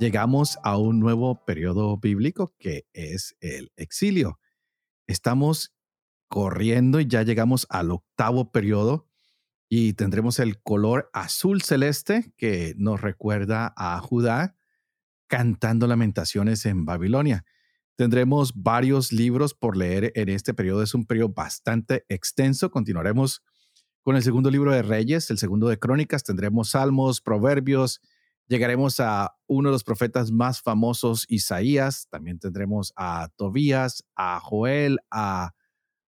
llegamos a un nuevo periodo bíblico que es el exilio. Estamos corriendo y ya llegamos al octavo periodo y tendremos el color azul celeste que nos recuerda a Judá cantando lamentaciones en Babilonia. Tendremos varios libros por leer en este periodo. Es un periodo bastante extenso. Continuaremos con el segundo libro de Reyes, el segundo de Crónicas. Tendremos Salmos, Proverbios, Llegaremos a uno de los profetas más famosos, Isaías. También tendremos a Tobías, a Joel, a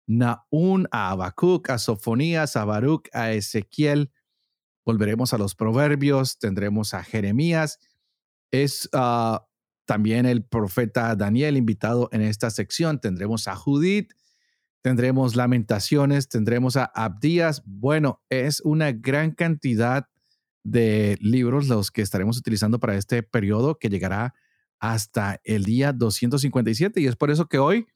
Naún, a Habacuc, a Sofonías, a Baruch, a Ezequiel. Volveremos a los proverbios. Tendremos a Jeremías. Es ah, también el profeta Daniel invitado en esta sección. Tendremos a Judith. Tendremos lamentaciones. Tendremos a Abdías. Bueno, es una gran cantidad de libros los que estaremos utilizando para este periodo que llegará hasta el día 257 y es por eso que hoy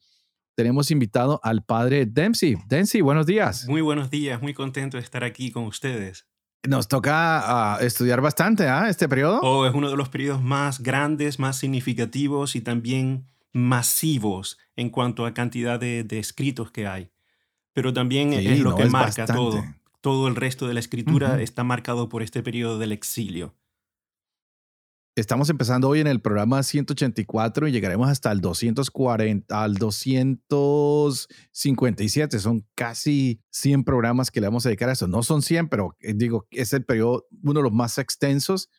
tenemos invitado al padre Dempsey. Dempsey, buenos días. Muy buenos días, muy contento de estar aquí con ustedes. Nos toca ah, estudiar bastante ¿ah? este periodo. Oh, es uno de los periodos más grandes, más significativos y también masivos en cuanto a cantidad de, escritos que hay. Pero también es lo que marca todo todo el resto de la escritura está marcado por este periodo del exilio. Estamos empezando hoy en el programa 184 y llegaremos hasta el 240, al 257. Son casi 100 programas que le vamos a dedicar a eso. No son 100, pero eh, digo, es el periodo, uno de los más extensos.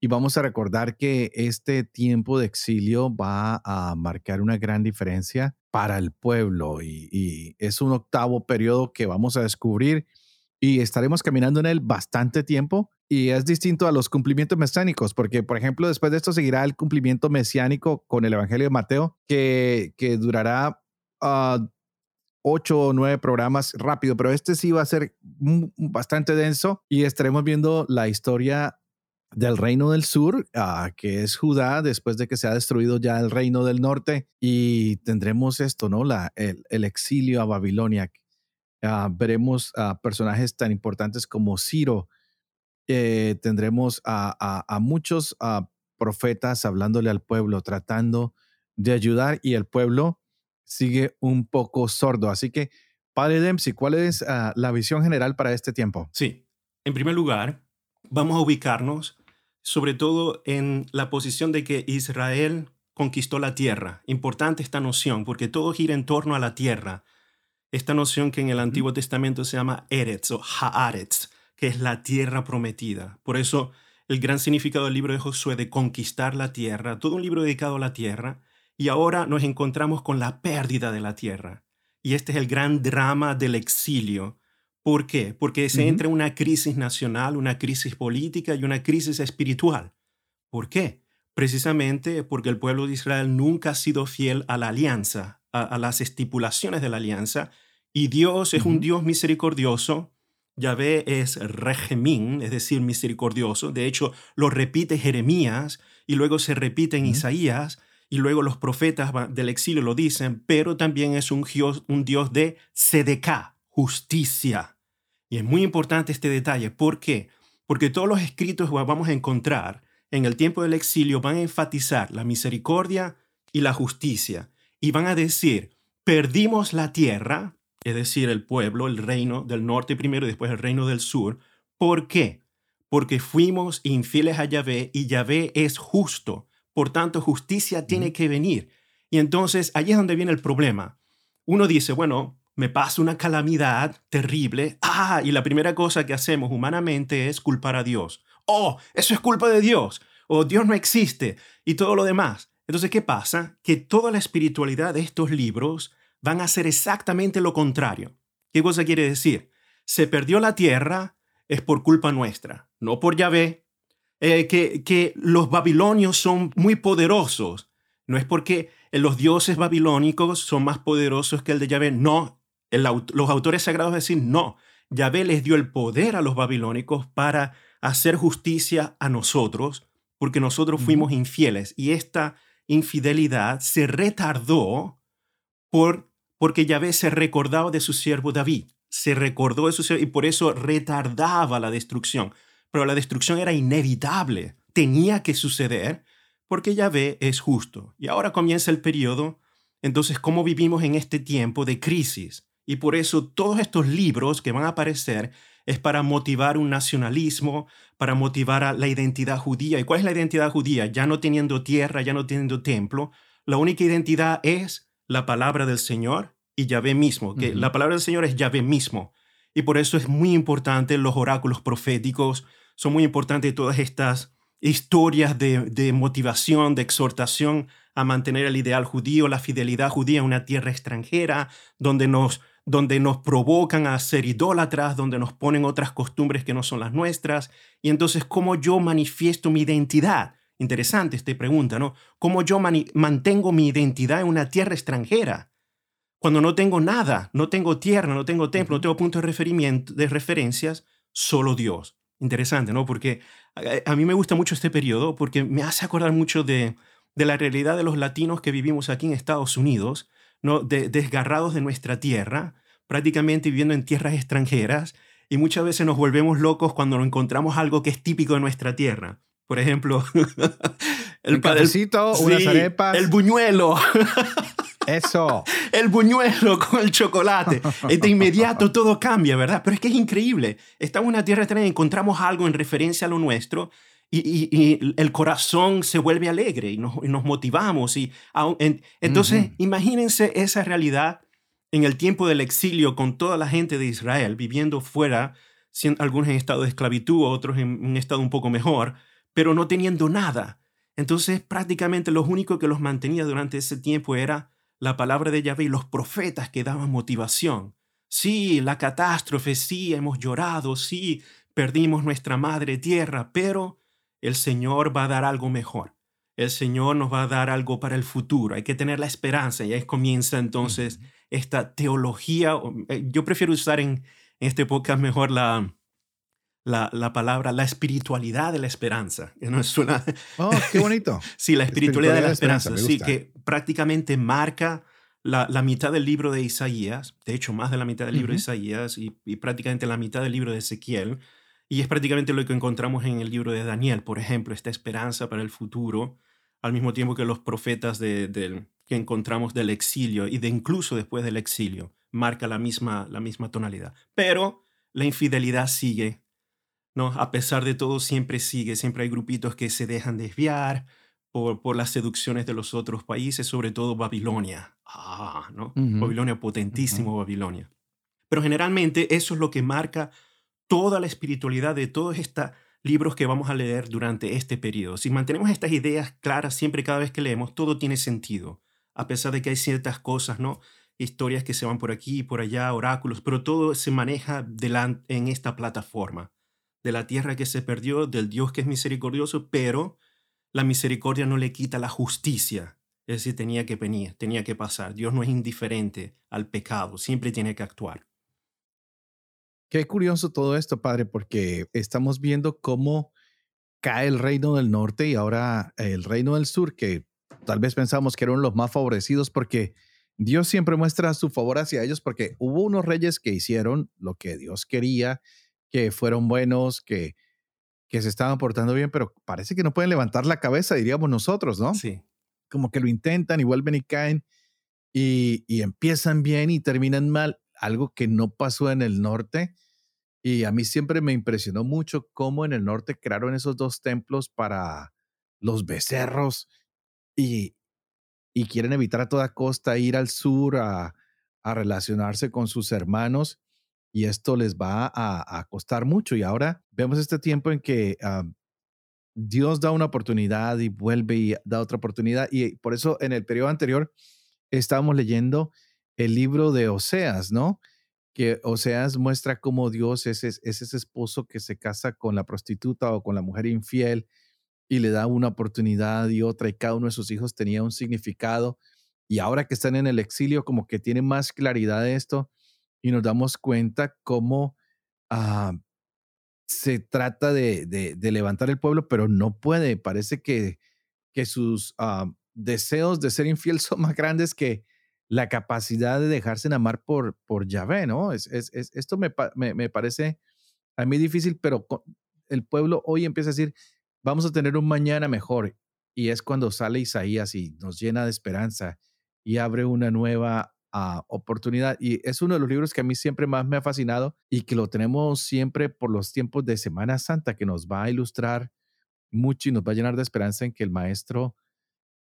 Y vamos a recordar que este tiempo de exilio va a marcar una gran diferencia para el pueblo y, y es un octavo periodo que vamos a descubrir y estaremos caminando en él bastante tiempo. Y es distinto a los cumplimientos mesiánicos, porque, por ejemplo, después de esto seguirá el cumplimiento mesiánico con el Evangelio de Mateo, que, que durará uh, ocho o nueve programas rápido, pero este sí va a ser bastante denso y estaremos viendo la historia del reino del sur, uh, que es Judá, después de que se ha destruido ya el reino del norte, y tendremos esto, ¿no? La, el exilio a Babilonia, Ah, veremos a personajes tan importantes como Ciro. Eh, tendremos a, muchos ah, profetas hablándole al pueblo, tratando de ayudar y el pueblo sigue un poco sordo. Así que, Padre Dempsey, ¿cuál es ah, la visión general para este tiempo? Sí, en primer lugar, vamos a ubicarnos sobre todo en la posición de que Israel conquistó la tierra. Importante esta noción, porque todo gira en torno a la tierra esta noción que en el Antiguo Testamento se llama Eretz o Haaretz, que es la tierra prometida. Por eso el gran significado del libro de Josué de conquistar la tierra, todo un libro dedicado a la tierra, y ahora nos encontramos con la pérdida de la tierra. Y este es el gran drama del exilio. ¿Por qué? Porque se entra en una crisis nacional, una crisis política y una crisis espiritual. ¿Por qué? Precisamente porque el pueblo de Israel nunca ha sido fiel a la alianza, a, las estipulaciones de la alianza. Y Dios es un Dios misericordioso. Yahvé es regimín, es decir, misericordioso. De hecho, lo repite Jeremías y luego se repite en Isaías y luego los profetas del exilio lo dicen, pero también es un Dios, un Dios de sedeká, justicia. Y es muy importante este detalle. ¿Por qué? Porque todos los escritos que vamos a encontrar en el tiempo del exilio van a enfatizar la misericordia y la justicia y van a decir, perdimos la tierra, es decir, el pueblo, el reino del norte primero y después el reino del sur. ¿Por qué? Porque fuimos infieles a Yahvé y Yahvé es justo. Por tanto, justicia tiene que venir. Y entonces, allí es donde viene el problema. Uno dice, bueno, me pasa una calamidad terrible. Ah, y la primera cosa que hacemos humanamente es culpar a Dios. Oh, eso es culpa de Dios. O Dios no existe. Y todo lo demás. Entonces, ¿qué pasa? Que toda la espiritualidad de estos libros van a ser exactamente lo contrario. ¿Qué cosa quiere decir? Se perdió la tierra es por culpa nuestra, no por Yahvé. Eh, que, que los babilonios son muy poderosos. No es porque los dioses babilónicos son más poderosos que el de Yahvé. No, los autores sagrados decir no. Yahvé les dio el poder a los babilónicos para hacer justicia a nosotros, porque nosotros fuimos infieles. Y esta infidelidad se retardó por, porque Yahvé se recordaba de su siervo David. Se recordó de su siervo y por eso retardaba la destrucción. Pero la destrucción era inevitable, tenía que suceder porque Yahvé es justo. Y ahora comienza el periodo, entonces, ¿cómo vivimos en este tiempo de crisis? Y por eso todos estos libros que van a aparecer es para motivar un nacionalismo, para motivar a la identidad judía. ¿Y cuál es la identidad judía? Ya no teniendo tierra, ya no teniendo templo, la única identidad es la palabra del Señor y Yahvé mismo, que la palabra del Señor es Yahvé mismo. Y por eso es muy importante los oráculos proféticos, son muy importantes todas estas historias de, de motivación, de exhortación a mantener el ideal judío, la fidelidad judía en una tierra extranjera, donde nos donde nos provocan a ser idólatras, donde nos ponen otras costumbres que no son las nuestras. Y entonces, ¿cómo yo manifiesto mi identidad? Interesante esta pregunta, ¿no? ¿Cómo yo mantengo mi identidad en una tierra extranjera? Cuando no tengo nada, no tengo tierra, no tengo templo, no tengo punto de, referimiento, de referencias, solo Dios. Interesante, ¿no? Porque a, mí me gusta mucho este periodo porque me hace acordar mucho de, de la realidad de los latinos que vivimos aquí en Estados Unidos, ¿no? desgarrados de nuestra tierra, prácticamente viviendo en tierras extranjeras, y muchas veces nos volvemos locos cuando encontramos algo que es típico de nuestra tierra. Por ejemplo, el, el cafecito, unas arepas. El buñuelo. Eso. El buñuelo con el chocolate. De inmediato todo cambia, ¿verdad? Pero es que es increíble. Estamos en una tierra extraña encontramos algo en referencia a lo nuestro y, el corazón se vuelve alegre y nos, motivamos. Y, entonces, imagínense esa realidad en el tiempo del exilio con toda la gente de Israel viviendo fuera, algunos en estado de esclavitud, otros en un estado un poco mejor, pero no teniendo nada. Entonces, prácticamente lo único que los mantenía durante ese tiempo era la palabra de Yahvé y los profetas que daban motivación. Sí, la catástrofe, sí, hemos llorado, sí, perdimos nuestra madre tierra, pero el Señor va a dar algo mejor. El Señor nos va a dar algo para el futuro. Hay que tener la esperanza. Y ahí comienza entonces esta teología. Eh, yo prefiero usar en, este podcast mejor la, la, palabra, la espiritualidad de la esperanza. ¿No suena? Oh, qué bonito. sí, la espiritualidad, de la esperanza. sí, que prácticamente marca la, mitad del libro de Isaías, de hecho más de la mitad del libro de Isaías y, y, prácticamente la mitad del libro de Ezequiel, y es prácticamente lo que encontramos en el libro de Daniel, por ejemplo, esta esperanza para el futuro, al mismo tiempo que los profetas de, que encontramos del exilio y de incluso después del exilio, marca la misma, la misma tonalidad. Pero la infidelidad sigue, ¿no? A pesar de todo, siempre sigue, siempre hay grupitos que se dejan desviar por, por las seducciones de los otros países, sobre todo Babilonia. Ah, ¿no? Babilonia, potentísimo Babilonia. Pero generalmente eso es lo que marca toda la espiritualidad de todos estos libros que vamos a leer durante este periodo. Si mantenemos estas ideas claras siempre cada vez que leemos, todo tiene sentido, a pesar de que hay ciertas cosas, ¿no? Historias que se van por aquí y por allá, oráculos, pero todo se maneja en esta plataforma de la tierra que se perdió, del Dios que es misericordioso, pero la misericordia no le quita la justicia. Es decir, tenía que venir, tenía que pasar. Dios no es indiferente al pecado, siempre tiene que actuar. Qué curioso todo esto, padre, porque estamos viendo cómo cae el reino del norte y ahora el reino del sur, que tal vez pensamos que eran los más favorecidos porque Dios siempre muestra su favor hacia ellos porque hubo unos reyes que hicieron lo que Dios quería, que fueron buenos, que, que se estaban portando bien, pero parece que no pueden levantar la cabeza, diríamos nosotros, ¿no? Sí. Como que lo intentan y vuelven y caen y, y empiezan bien y terminan mal algo que no pasó en el norte. Y a mí siempre me impresionó mucho cómo en el norte crearon esos dos templos para los becerros y, quieren evitar a toda costa ir al sur a, relacionarse con sus hermanos y esto les va a, costar mucho. Y ahora vemos este tiempo en que ah, Dios da una oportunidad y vuelve y da otra oportunidad. Y por eso en el periodo anterior estábamos leyendo el libro de Oseas, ¿no? Que Oseas muestra cómo Dios es, ese esposo que se casa con la prostituta o con la mujer infiel y le da una oportunidad y otra y cada uno de sus hijos tenía un significado y ahora que están en el exilio como que tienen más claridad de esto y nos damos cuenta cómo ah, se trata de, de, levantar el pueblo, pero no puede. Parece que, que sus ah, deseos de ser infiel son más grandes que la capacidad de dejarse amar por, por Yahvé, ¿no? Es, es, esto me, me, me, parece a mí difícil, pero el pueblo hoy empieza a decir, vamos a tener un mañana mejor. Y es cuando sale Isaías y nos llena de esperanza y abre una nueva ah, oportunidad. Y es uno de los libros que a mí siempre más me ha fascinado y que lo tenemos siempre por los tiempos de Semana Santa, que nos va a ilustrar mucho y nos va a llenar de esperanza en que el maestro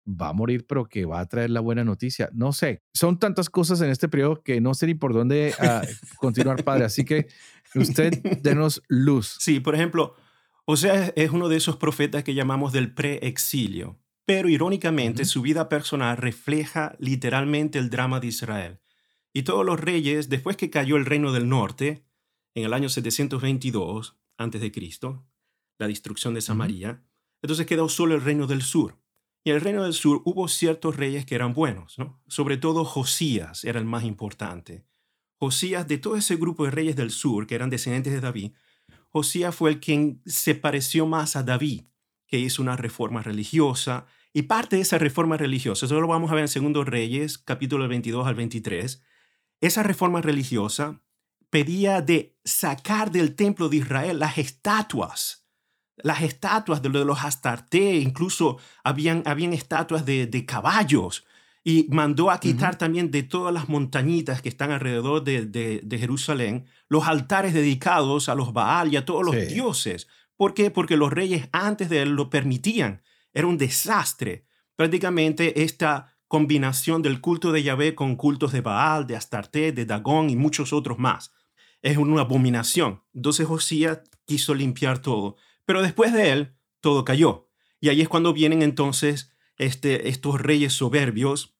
va a morir, pero que va a traer la buena noticia. No sé, son tantas cosas en este periodo que no sé ni por dónde ah, continuar, padre. Así que usted denos luz. Sí, por ejemplo, o sea, es uno de esos profetas que llamamos del pre-exilio. Pero irónicamente, su vida personal refleja literalmente el drama de Israel. Y todos los reyes, después que cayó el reino del norte, en el año 722 a.C., la destrucción de Samaria, entonces quedó solo el reino del sur. Y en el reino del sur hubo ciertos reyes que eran buenos, ¿no? Sobre todo Josías era el más importante. Josías, de todo ese grupo de reyes del sur, que eran descendientes de David, Josías fue el quien se pareció más a David, que hizo una reforma religiosa, y parte de esa reforma religiosa, eso lo vamos a ver en Segundo Reyes, capítulo 22 al 23, esa reforma religiosa pedía de sacar del templo de Israel las estatuas, las estatuas de los Astarte, incluso habían, habían estatuas de, caballos, y mandó a quitar también de todas las montañitas que están alrededor de, Jerusalén los altares dedicados a los Baal y a todos los dioses. ¿Por qué? Porque los reyes antes de él lo permitían. Era un desastre. Prácticamente esta combinación del culto de Yahvé con cultos de Baal, de Astarte, de Dagón y muchos otros más. Es una abominación. Entonces Josías quiso limpiar todo. Pero después de él, todo cayó. Y ahí es cuando vienen entonces este, estos reyes soberbios.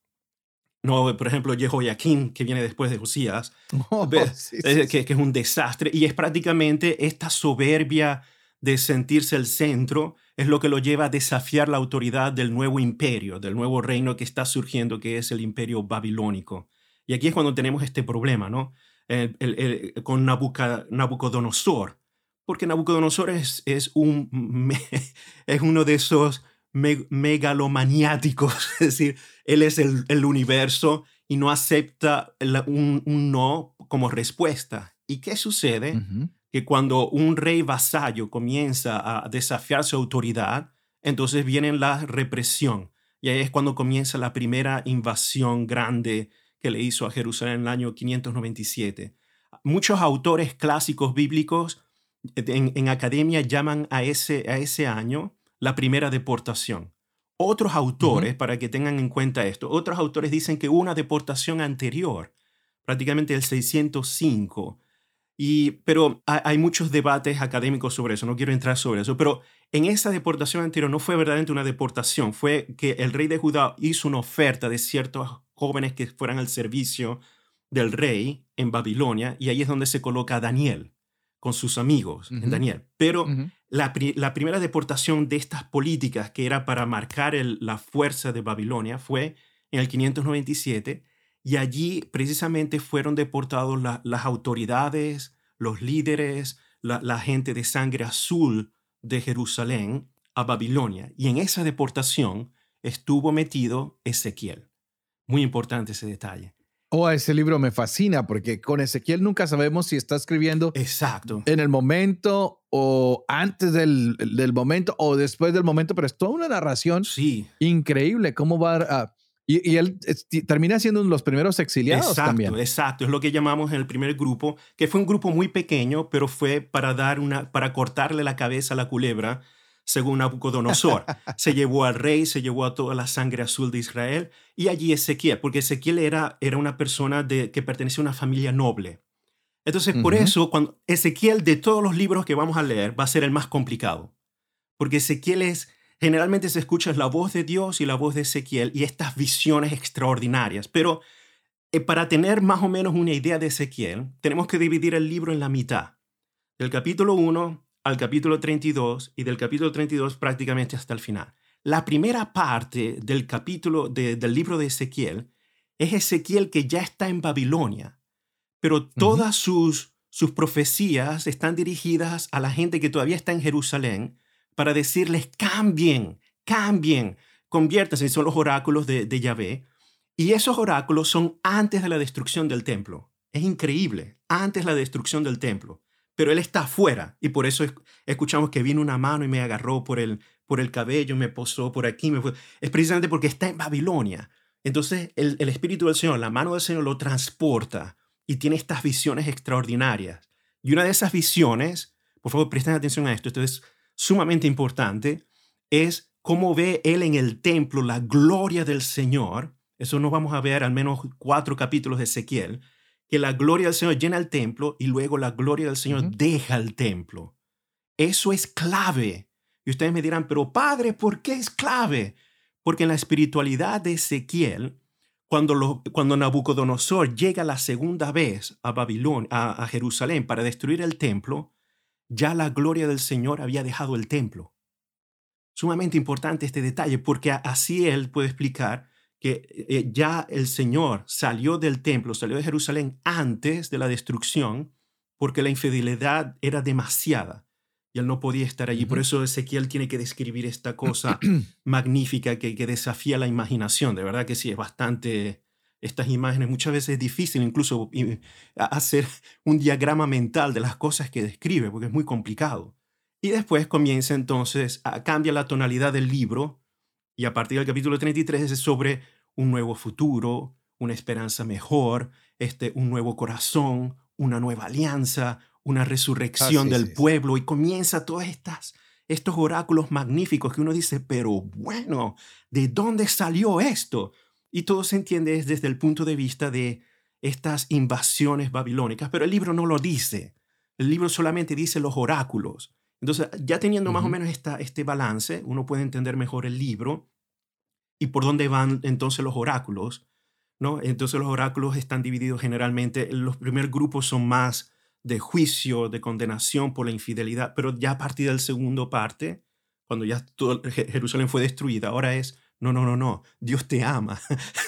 No, por ejemplo, Jehoiaquín, que viene después de Josías, oh, que, que, es un desastre. Y es prácticamente esta soberbia de sentirse el centro es lo que lo lleva a desafiar la autoridad del nuevo imperio, del nuevo reino que está surgiendo, que es el imperio babilónico. Y aquí es cuando tenemos este problema, ¿no? con Nabucodonosor, porque Nabucodonosor es, es, un, es uno de esos megalomaniáticos, es decir, él es el, universo y no acepta un, no como respuesta. ¿Y qué sucede? que cuando un rey vasallo comienza a desafiar su autoridad, entonces viene la represión. Y ahí es cuando comienza la primera invasión grande que le hizo a Jerusalén en el año 597. Muchos autores clásicos bíblicos en, academia llaman a ese, a ese año la primera deportación. Otros autores, para que tengan en cuenta esto, otros autores dicen que hubo una deportación anterior, prácticamente el 605, y, pero hay muchos debates académicos sobre eso, no quiero entrar sobre eso, pero en esa deportación anterior no fue verdaderamente una deportación, fue que el rey de Judá hizo una oferta de ciertos jóvenes que fueran al servicio del rey en Babilonia, y ahí es donde se coloca a Daniel con sus amigos, en Daniel. Pero la, primera deportación de estas políticas, que era para marcar la fuerza de Babilonia, fue en el 597 y allí precisamente fueron deportados las autoridades, los líderes, la, gente de sangre azul de Jerusalén a Babilonia. Y en esa deportación estuvo metido Ezequiel. Muy importante ese detalle. Oh, ese libro me fascina porque con Ezequiel nunca sabemos si está escribiendo Exacto. en el momento o antes del, del momento o después del momento, pero es toda una narración sí. increíble. ¿Cómo va a, y, él termina siendo uno de los primeros exiliados exacto, también. Exacto, es lo que llamamos en el primer grupo, que fue un grupo muy pequeño, pero fue para dar una, para cortarle la cabeza a la culebra, según Nabucodonosor. se llevó al rey, se llevó a toda la sangre azul de Israel, y allí Ezequiel, porque Ezequiel era, era una persona de, que pertenecía a una familia noble. Entonces, por eso, cuando Ezequiel, de todos los libros que vamos a leer, va a ser el más complicado, porque Ezequiel es Generalmente se escucha la voz de Dios y la voz de Ezequiel y estas visiones extraordinarias, pero eh, para tener más o menos una idea de Ezequiel, tenemos que dividir el libro en la mitad, del capítulo 1 al capítulo 32 y del capítulo 32 prácticamente hasta el final. La primera parte del capítulo del libro de Ezequiel es Ezequiel que ya está en Babilonia, pero todas sus, sus profecías están dirigidas a la gente que todavía está en Jerusalén para decirles cambien, cambien, conviértanse, son los oráculos de, de Yahvé. Y esos oráculos son antes de la destrucción del templo. Es increíble, antes de la destrucción del templo. Pero él está afuera y por eso escuchamos que vino una mano y me agarró por el, por el cabello, me posó por aquí. Me fue. Es precisamente porque está en Babilonia. Entonces el, el Espíritu del Señor, la mano del Señor lo transporta y tiene estas visiones extraordinarias. Y una de esas visiones, por favor presten atención a esto, esto es sumamente importante, es cómo ve él en el templo la gloria del Señor. Eso nos vamos a ver al menos cuatro capítulos de Ezequiel, que la gloria del Señor llena el templo y luego la gloria del Señor deja el templo. Eso es clave. Y ustedes me dirán, pero padre, ¿por qué es clave? Porque en la espiritualidad de Ezequiel, cuando, cuando Nabucodonosor llega la segunda vez a Babilonia, a, Jerusalén para destruir el templo, ya la gloria del Señor había dejado el templo. Sumamente importante este detalle porque así él puede explicar que eh, ya el Señor salió del templo, salió de Jerusalén antes de la destrucción porque la infidelidad era demasiada y él no podía estar allí. Por eso Ezequiel tiene que describir esta cosa magnífica que, que, desafía la imaginación. De verdad que sí, es bastante... Estas imágenes muchas veces es difícil incluso hacer un diagrama mental de las cosas que describe, porque es muy complicado. Y después comienza entonces, a, cambia la tonalidad del libro, y a partir del capítulo 33 es sobre un nuevo futuro, una esperanza mejor, este, un nuevo corazón, una nueva alianza, una resurrección del pueblo y comienza todas estas estos oráculos magníficos que uno dice, pero bueno, ¿de dónde salió esto? Y todo se entiende desde el punto de vista de estas invasiones babilónicas, pero el libro no lo dice. El libro solamente dice los oráculos. Entonces, ya teniendo más o menos esta, este balance, uno puede entender mejor el libro y por dónde van entonces los oráculos. ¿no? Entonces los oráculos están divididos generalmente, los primeros grupos son más de juicio, de condenación por la infidelidad, pero ya a partir del segundo parte, cuando ya Jerusalén fue destruida, ahora es, no, no, no, no, Dios te ama,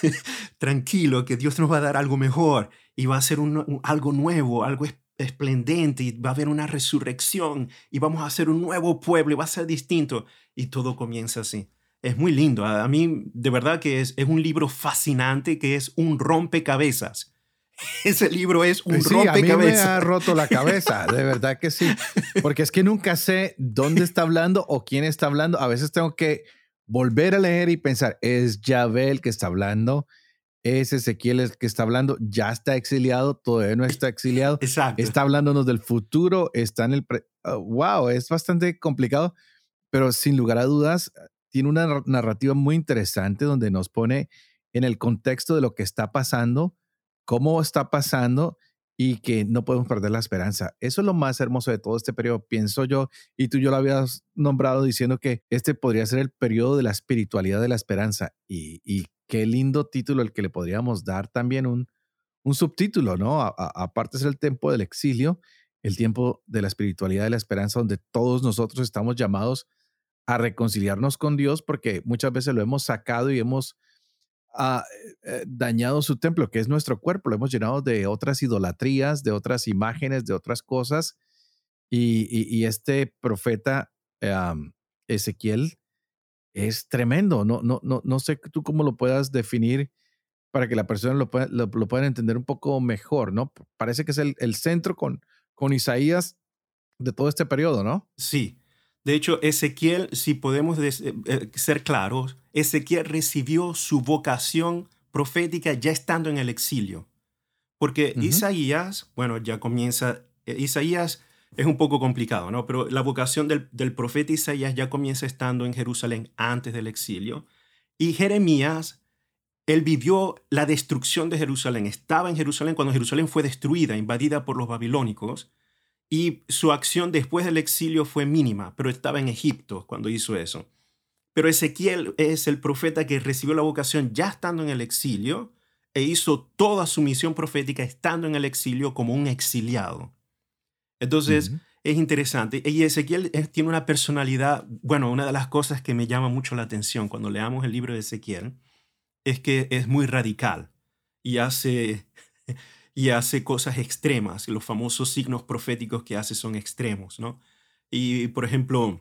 tranquilo, que Dios nos va a dar algo mejor y va a ser un, algo nuevo, algo esplendente y va a haber una resurrección y vamos a hacer un nuevo pueblo y va a ser distinto y todo comienza así. Es muy lindo, a mí de verdad que es, es un libro fascinante que es un rompecabezas ese libro es un sí, A mí me ha roto la cabeza, de verdad que sí. Porque es que nunca sé dónde está hablando o quién está hablando. A veces tengo que volver a leer y pensar, es Yahvé el que está hablando, es Ezequiel el que está hablando, ya está exiliado, todavía no está exiliado. Exacto. Está hablándonos del futuro, está en el... wow, oh, es bastante complicado, pero sin lugar a dudas, tiene una narrativa muy interesante donde nos pone en el contexto de lo que está pasando cómo está pasando y que no podemos perder la esperanza. Eso es lo más hermoso de todo este periodo, pienso yo, y tú yo lo habías nombrado diciendo que este podría ser el periodo de la espiritualidad de la esperanza. Y, qué lindo título el que le podríamos dar también un, un subtítulo, ¿no? aparte es el tiempo del exilio, el tiempo de la espiritualidad de la esperanza, donde todos nosotros estamos llamados a reconciliarnos con Dios, porque muchas veces lo hemos sacado y hemos ha eh, dañado su templo, que es nuestro cuerpo. Lo hemos llenado de otras idolatrías, de otras imágenes, de otras cosas. Y, este profeta Ezequiel es tremendo. No, no, no, no sé tú cómo lo puedas definir para que la persona lo pueda, lo, pueda entender un poco mejor, ¿no? Parece que es el, el centro con, con Isaías de todo este periodo, ¿no? Sí. De hecho, Ezequiel, si podemos eh, eh, ser claros, Ezequiel recibió su vocación profética ya estando en el exilio. Porque Isaías, bueno, ya comienza, eh, Isaías es un poco complicado, ¿no? Pero la vocación del, del, profeta Isaías ya comienza estando en Jerusalén antes del exilio. Y Jeremías, él vivió la destrucción de Jerusalén. Estaba en Jerusalén cuando Jerusalén fue destruida, invadida por los babilónicos. Y su acción después del exilio fue mínima, pero estaba en Egipto cuando hizo eso. Pero Ezequiel es el profeta que recibió la vocación ya estando en el exilio e hizo toda su misión profética estando en el exilio como un exiliado. Entonces, es interesante. Y Ezequiel tiene una personalidad, bueno, una de las cosas que me llama mucho la atención cuando leamos el libro de Ezequiel es que es muy radical y hace, y hace cosas extremas. Los famosos signos proféticos que hace son extremos, ¿no? Y, por ejemplo,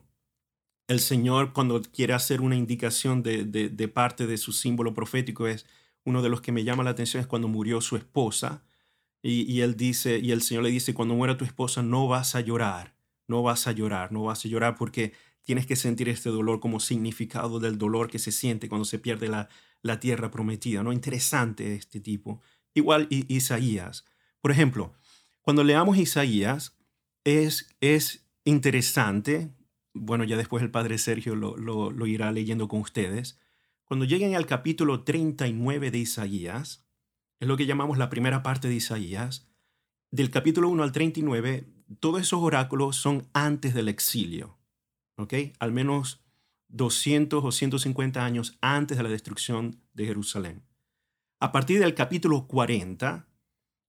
el Señor cuando quiere hacer una indicación de, de, parte de su símbolo profético es uno de los que me llama la atención es cuando murió su esposa y, y, él dice y el Señor le dice cuando muera tu esposa no vas a llorar no vas a llorar no vas a llorar porque tienes que sentir este dolor como significado del dolor que se siente cuando se pierde la, la tierra prometida no interesante este tipo. Igual Isaías. Por ejemplo cuando leamos Isaías es es interesante bueno, ya después el padre Sergio lo, irá leyendo con ustedes. Cuando lleguen al capítulo 39 de Isaías, es lo que llamamos la primera parte de Isaías, del capítulo 1 al 39, todos esos oráculos son antes del exilio, ¿ok? Al menos 200 o 150 años antes de la destrucción de Jerusalén. A partir del capítulo 40,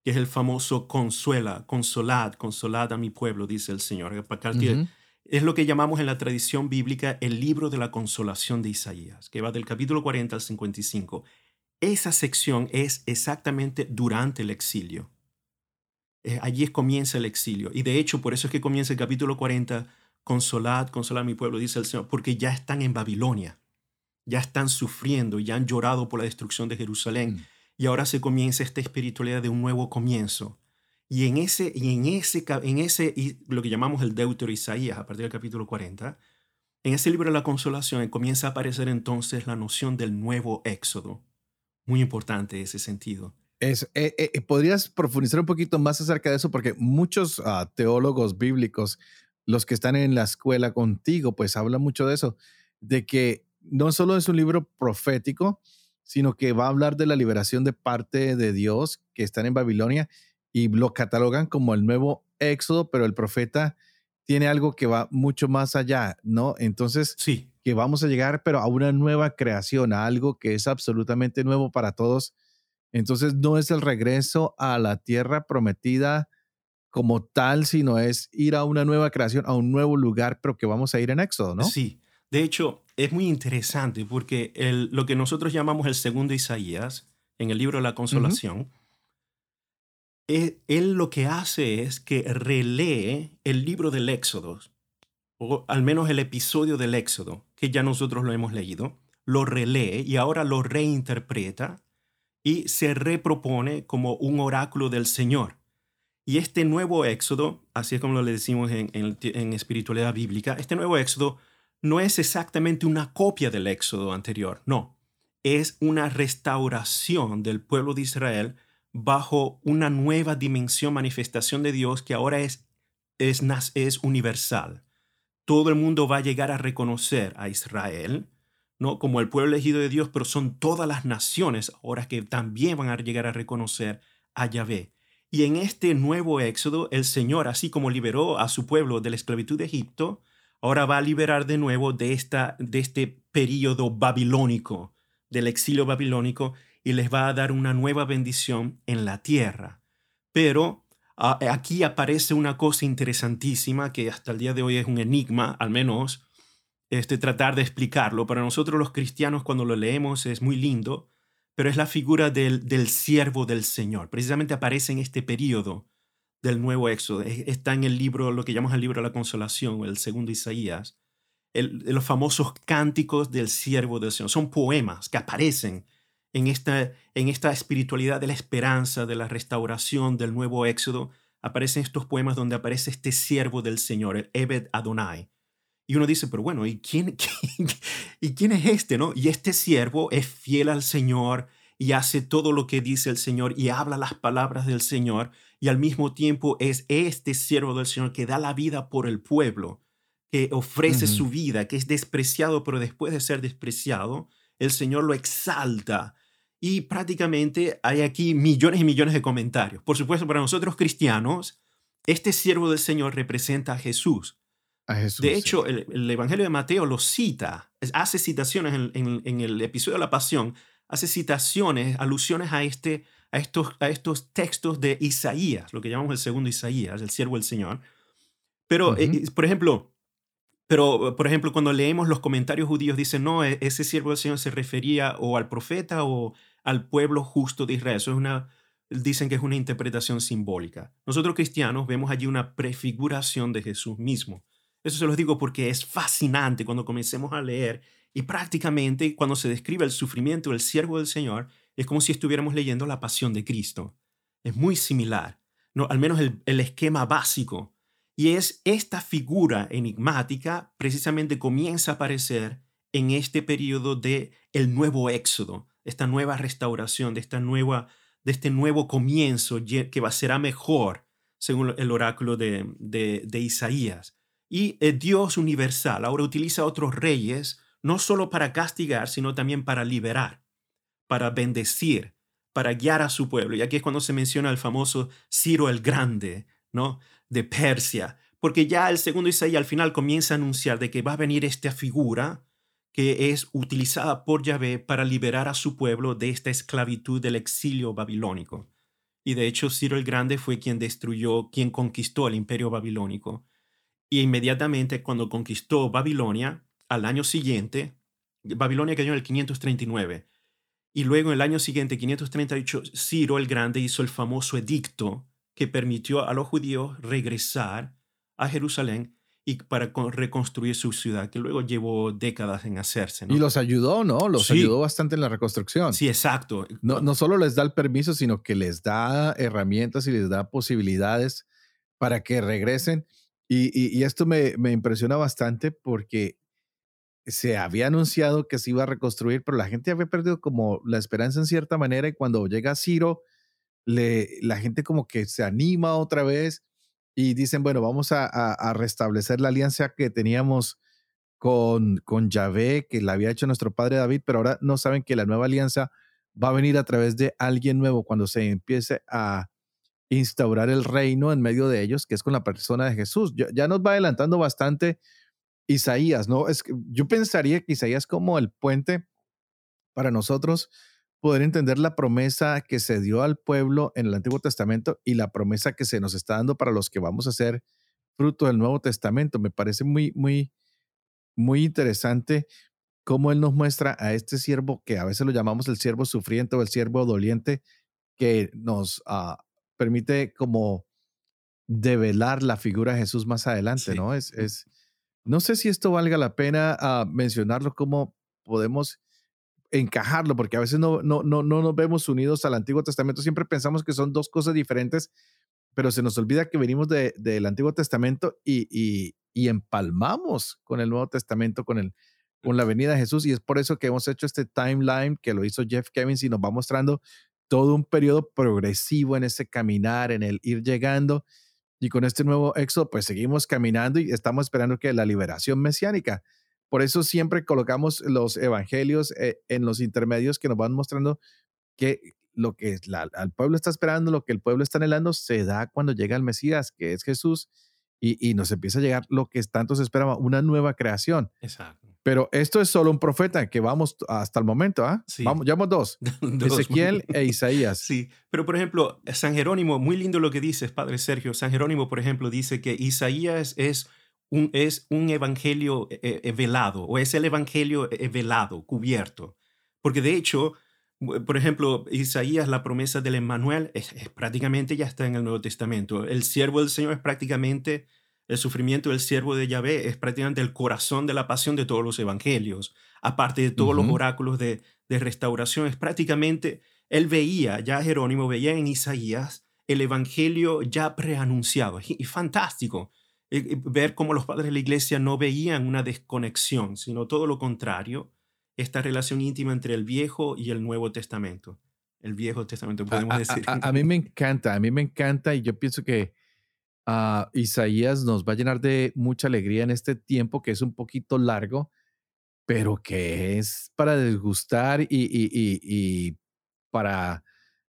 que es el famoso consuela, consolad, consolad a mi pueblo, dice el Señor. A partir, es lo que llamamos en la tradición bíblica el libro de la consolación de Isaías, que va del capítulo 40 al 55. Esa sección es exactamente durante el exilio. Eh, allí comienza el exilio. Y de hecho, por eso es que comienza el capítulo 40, consolad, consolad a mi pueblo, dice el Señor, porque ya están en Babilonia, ya están sufriendo, ya han llorado por la destrucción de Jerusalén. Mm. Y ahora se comienza esta espiritualidad de un nuevo comienzo y en ese, y en ese, en ese lo que llamamos el Deutero Isaías, a partir del capítulo 40, en ese libro de la consolación comienza a aparecer entonces la noción del nuevo éxodo. Muy importante ese sentido. Es, eh, eh, eh, ¿Podrías profundizar un poquito más acerca de eso? Porque muchos ah, teólogos bíblicos, los que están en la escuela contigo, pues hablan mucho de eso, de que no solo es un libro profético, sino que va a hablar de la liberación de parte de Dios que están en Babilonia y lo catalogan como el nuevo éxodo, pero el profeta tiene algo que va mucho más allá, ¿no? Entonces, sí. que vamos a llegar, pero a una nueva creación, a algo que es absolutamente nuevo para todos. Entonces, no es el regreso a la tierra prometida como tal, sino es ir a una nueva creación, a un nuevo lugar, pero que vamos a ir en éxodo, ¿no? Sí. De hecho, es muy interesante porque el, lo que nosotros llamamos el segundo Isaías, en el libro de la consolación, él, lo que hace es que relee el libro del Éxodo, o al menos el episodio del Éxodo, que ya nosotros lo hemos leído, lo relee y ahora lo reinterpreta y se repropone como un oráculo del Señor. Y este nuevo éxodo, así es como lo decimos en, en, espiritualidad bíblica, este nuevo éxodo no es exactamente una copia del éxodo anterior, no, es una restauración del pueblo de Israel bajo una nueva dimensión, manifestación de Dios que ahora es, es, es universal. Todo el mundo va a llegar a reconocer a Israel, ¿no? Como el pueblo elegido de Dios, pero son todas las naciones ahora que también van a llegar a reconocer a Yahvé. Y en este nuevo éxodo, el Señor, así como liberó a su pueblo de la esclavitud de Egipto, ahora va a liberar de nuevo de, esta, de este periodo babilónico, del exilio babilónico, y les va a dar una nueva bendición en la tierra. Pero aquí aparece una cosa interesantísima que hasta el día de hoy es un enigma, al menos este, tratar de explicarlo. Para nosotros los cristianos cuando lo leemos es muy lindo, pero es la figura del, del siervo del Señor. Precisamente aparece en este periodo del nuevo Éxodo. Está en el libro, lo que llamamos el libro de la consolación, el segundo Isaías. los famosos cánticos del siervo del Señor. Son poemas que aparecen en esta, en esta espiritualidad de la esperanza, de la restauración, del nuevo éxodo, aparecen estos poemas donde aparece este siervo del Señor, el Ebed Adonai. Y uno dice, pero bueno, ¿y quién, ¿y quién es este? no? Y este siervo es fiel al Señor y hace todo lo que dice el Señor y habla las palabras del Señor y al mismo tiempo es este siervo del Señor que da la vida por el pueblo, que ofrece su vida, que es despreciado, pero después de ser despreciado, el Señor lo exalta y prácticamente hay aquí millones y millones de comentarios. Por supuesto, para nosotros cristianos, este siervo del Señor representa a Jesús. A Jesús de hecho, el, Evangelio de Mateo lo cita, hace citaciones en, el episodio de la Pasión, hace citaciones, alusiones a, este, a, estos, a estos textos de Isaías, lo que llamamos el segundo Isaías, el siervo del Señor. Pero, eh, por ejemplo, pero, por ejemplo, cuando leemos los comentarios judíos, dicen, no, e-, ese siervo del Señor se refería o al profeta o al pueblo justo de Israel. Eso es una, dicen que es una interpretación simbólica. Nosotros cristianos vemos allí una prefiguración de Jesús mismo. Eso se los digo porque es fascinante cuando comencemos a leer y prácticamente cuando se describe el sufrimiento del siervo del Señor, es como si estuviéramos leyendo la pasión de Cristo. Es muy similar, al menos el, el esquema básico. Y es esta figura enigmática precisamente comienza a aparecer en este periodo de el nuevo éxodo, esta nueva restauración, de, esta nueva, de este nuevo comienzo que va, será mejor, según el oráculo de, de, Isaías. Y el Dios universal ahora utiliza otros reyes, no solo para castigar, sino también para liberar, para bendecir, para guiar a su pueblo. Y aquí es cuando se menciona el famoso Ciro el Grande, ¿no? De Persia, porque ya el segundo Isaías al final comienza a anunciar de que va a venir esta figura que es utilizada por Yahvé para liberar a su pueblo de esta esclavitud del exilio babilónico. Y de hecho Ciro el Grande fue quien destruyó, quien conquistó el imperio babilónico. Y inmediatamente cuando conquistó Babilonia, al año siguiente, Babilonia cayó en el 539. Y luego en el año siguiente, 538, Ciro el Grande hizo el famoso edicto que permitió a los judíos regresar a Jerusalén y para reconstruir su ciudad, que luego llevó décadas en hacerse. Y los ayudó, ¿no? Los ayudó bastante en la reconstrucción. Sí, exacto. No, no solo les da el permiso, sino que les da herramientas y les da posibilidades para que regresen. Y, y, esto me, me, impresiona bastante porque se había anunciado que se iba a reconstruir, pero la gente había perdido como la esperanza en cierta manera y cuando llega Ciro, le, la gente como que se anima otra vez y dicen, bueno, vamos a, restablecer la alianza que teníamos con, con Yahvé, que la había hecho nuestro padre David, pero ahora no saben que la nueva alianza va a venir a través de alguien nuevo cuando se empiece a instaurar el reino en medio de ellos, que es con la persona de Jesús. Ya, nos va adelantando bastante Isaías, ¿no? Es yo pensaría que Isaías como el puente para nosotros poder entender la promesa que se dio al pueblo en el Antiguo Testamento y la promesa que se nos está dando para los que vamos a ser fruto del Nuevo Testamento. Me parece muy, muy, muy interesante cómo Él nos muestra a este siervo, que a veces lo llamamos el siervo sufriente o el siervo doliente, que nos uh, permite como develar la figura de Jesús más adelante, ¿no? Es, es, no sé si esto valga la pena uh, mencionarlo, cómo podemos encajarlo, porque a veces no, no, no, no nos vemos unidos al Antiguo Testamento, siempre pensamos que son dos cosas diferentes, pero se nos olvida que venimos del de, Antiguo Testamento y, y, y, empalmamos con el Nuevo Testamento, con, el, con la venida de Jesús, y es por eso que hemos hecho este timeline que lo hizo Jeff Kevins y nos va mostrando todo un periodo progresivo en ese caminar, en el ir llegando. Y con este nuevo éxodo, pues seguimos caminando y estamos esperando que la liberación mesiánica por eso siempre colocamos los evangelios eh, en los intermedios que nos van mostrando que lo que el pueblo está esperando, lo que el pueblo está anhelando, se da cuando llega el Mesías, que es Jesús, y, nos empieza a llegar lo que tanto se esperaba, una nueva creación. Exacto. Pero esto es solo un profeta que vamos hasta el momento, ¿ah? Sí. Vamos, llevamos dos, Ezequiel e Isaías. Sí, pero por ejemplo, San Jerónimo, muy lindo lo que dices, Padre Sergio. San Jerónimo, por ejemplo, dice que Isaías es un, es un evangelio eh, eh, velado o es el evangelio eh, velado, cubierto. Porque de hecho, por ejemplo, Isaías, la promesa del Emmanuel, es, prácticamente ya está en el Nuevo Testamento. El siervo del Señor es prácticamente, el sufrimiento del siervo de Yahvé es prácticamente el corazón de la pasión de todos los evangelios. Aparte de todos los oráculos de, de restauración, es prácticamente, él veía, ya Jerónimo veía en Isaías el evangelio ya preanunciado. Y, y ver cómo los padres de la iglesia no veían una desconexión, sino todo lo contrario, esta relación íntima entre el Viejo y el Nuevo Testamento. El Viejo Testamento, podemos decir. A, mí me encanta, a mí me encanta y yo pienso que uh, Isaías nos va a llenar de mucha alegría en este tiempo que es un poquito largo, pero que es para desgustar y, y, y, y para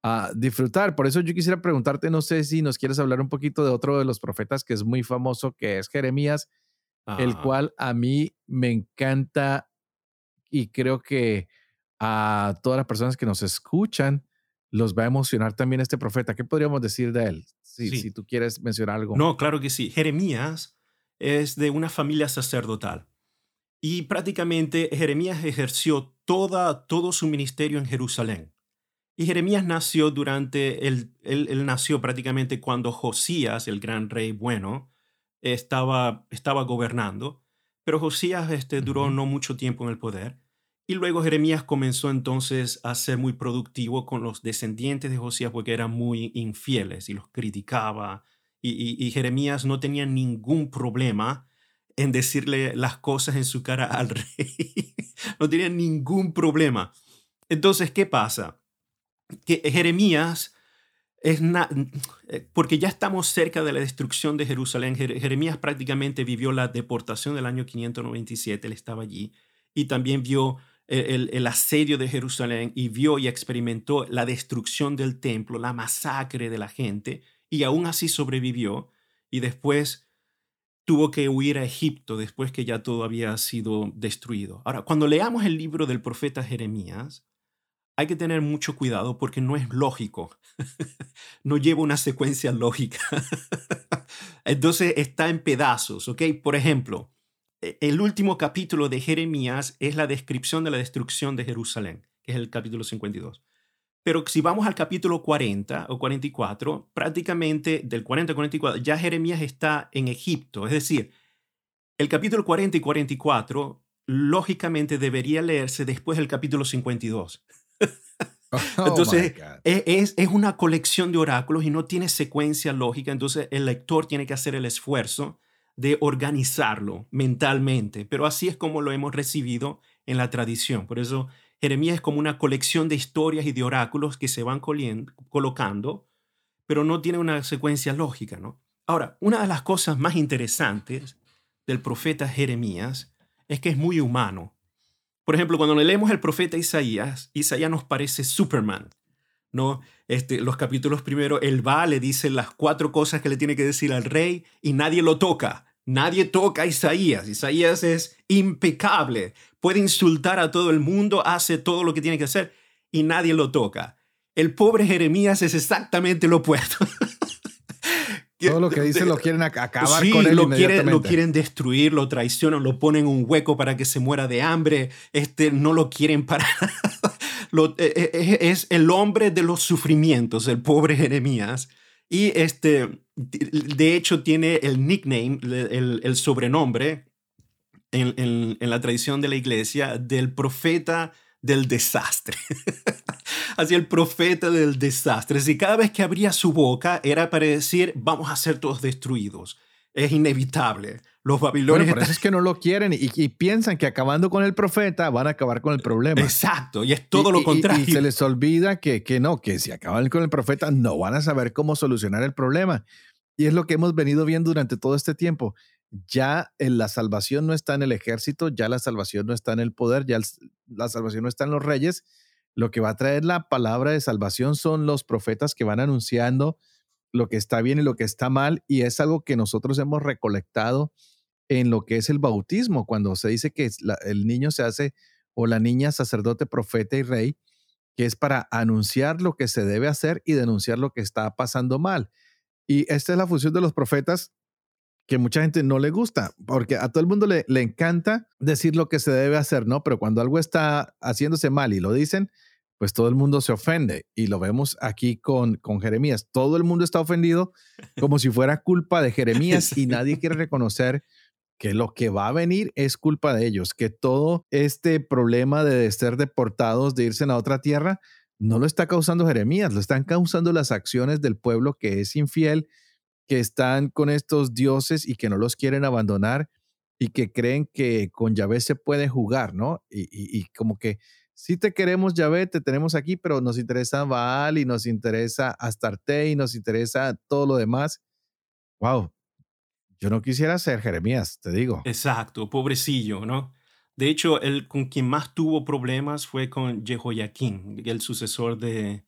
a disfrutar. Por eso yo quisiera preguntarte, no sé si nos quieres hablar un poquito de otro de los profetas que es muy famoso, que es Jeremías, el cual a mí me encanta y creo que a todas las personas que nos escuchan los va a emocionar también este profeta. ¿Qué podríamos decir de él? Si, si tú quieres mencionar algo. No, claro que sí. Jeremías es de una familia sacerdotal. Y prácticamente Jeremías ejerció toda, todo su ministerio en Jerusalén. Y Jeremías nació durante, el, él, nació prácticamente cuando Josías, el gran rey bueno, estaba, estaba gobernando. Pero Josías este, duró no mucho tiempo en el poder. Y luego Jeremías comenzó entonces a ser muy productivo con los descendientes de Josías porque eran muy infieles y los criticaba. Y, Jeremías no tenía ningún problema en decirle las cosas en su cara al rey. no tenía ningún problema. Entonces, ¿qué pasa? Que Jeremías es eh, porque ya estamos cerca de la destrucción de Jerusalén. Jeremías prácticamente vivió la deportación del año 597, él estaba allí, y también vio el, asedio de Jerusalén y vio y experimentó la destrucción del templo, la masacre de la gente, y aún así sobrevivió, y después tuvo que huir a Egipto después que ya todo había sido destruido. Ahora, cuando leamos el libro del profeta Jeremías, hay que tener mucho cuidado porque no es lógico, no lleva una secuencia lógica. Entonces está en pedazos, ¿ok? Por ejemplo, e, el último capítulo de Jeremías es la descripción de la destrucción de Jerusalén, que es el capítulo 52. Pero si vamos al capítulo 40 o 44, prácticamente del 40 al 44, ya Jeremías está en Egipto. Es decir, el capítulo 40 y 44 lógicamente debería leerse después del capítulo 52. entonces, e, es, es, una colección de oráculos y no tiene secuencia lógica, entonces el lector tiene que hacer el esfuerzo de organizarlo mentalmente, pero así es como lo hemos recibido en la tradición. Por eso Jeremías es como una colección de historias y de oráculos que se van colocando, pero no tiene una secuencia lógica, ¿no? Ahora, una de las cosas más interesantes del profeta Jeremías es que es muy humano. Por ejemplo, cuando leemos el profeta Isaías, Isaías nos parece Superman, ¿no? Este, los capítulos primero, él va, le dice las cuatro cosas que le tiene que decir al rey y nadie lo toca. Nadie toca a Isaías. Isaías es impecable. Puede insultar a todo el mundo, hace todo lo que tiene que hacer y nadie lo toca. El pobre Jeremías es exactamente lo opuesto. Todo lo que dice lo quieren acabar con él lo quieren, lo quieren destruir, lo traicionan, lo ponen en un hueco para que se muera de hambre, este, no lo quieren para lo, e, e, e, es el hombre de los sufrimientos, el pobre Jeremías. Y este, de hecho tiene el nickname, el, sobrenombre en, en, la tradición de la iglesia del profeta del desastre. Así el profeta del desastre. Y cada vez que abría su boca era para decir, vamos a ser todos destruidos. Es inevitable. Los babilonios. por eso es que no lo quieren y, piensan que acabando con el profeta van a acabar con el problema. Exacto, y es todo lo contrario. Y, se les olvida que, que no, que si acaban con el profeta no van a saber cómo solucionar el problema. Y es lo que hemos venido viendo durante todo este tiempo. Ya en la salvación no está en el ejército, ya la salvación no está en el poder, ya la salvación no está en los reyes. Lo que va a traer la palabra de salvación son los profetas que van anunciando lo que está bien y lo que está mal. Y es algo que nosotros hemos recolectado en lo que es el bautismo, cuando se dice que el niño se hace o la niña sacerdote, profeta y rey, que es para anunciar lo que se debe hacer y denunciar lo que está pasando mal. Y esta es la función de los profetas que mucha gente no le gusta, porque a todo el mundo le, le encanta decir lo que se debe hacer, ¿no? Pero cuando algo está haciéndose mal y lo dicen, pues todo el mundo se ofende. Y lo vemos aquí con, con Jeremías. Todo el mundo está ofendido como si fuera culpa de Jeremías y nadie quiere reconocer que lo que va a venir es culpa de ellos, que todo este problema de ser deportados, de irse a otra tierra, no lo está causando Jeremías, lo están causando las acciones del pueblo que es infiel, que están con estos dioses y que no los quieren abandonar y que creen que con Yahvé se puede jugar, ¿no? Y, como que si te queremos Yahvé, te tenemos aquí, pero nos interesa Baal y nos interesa Astarte y nos interesa todo lo demás. Wow, yo no quisiera ser Jeremías, te digo. Exacto, pobrecillo, ¿no? De hecho, el con quien más tuvo problemas fue con Jehoiaquín, el sucesor de,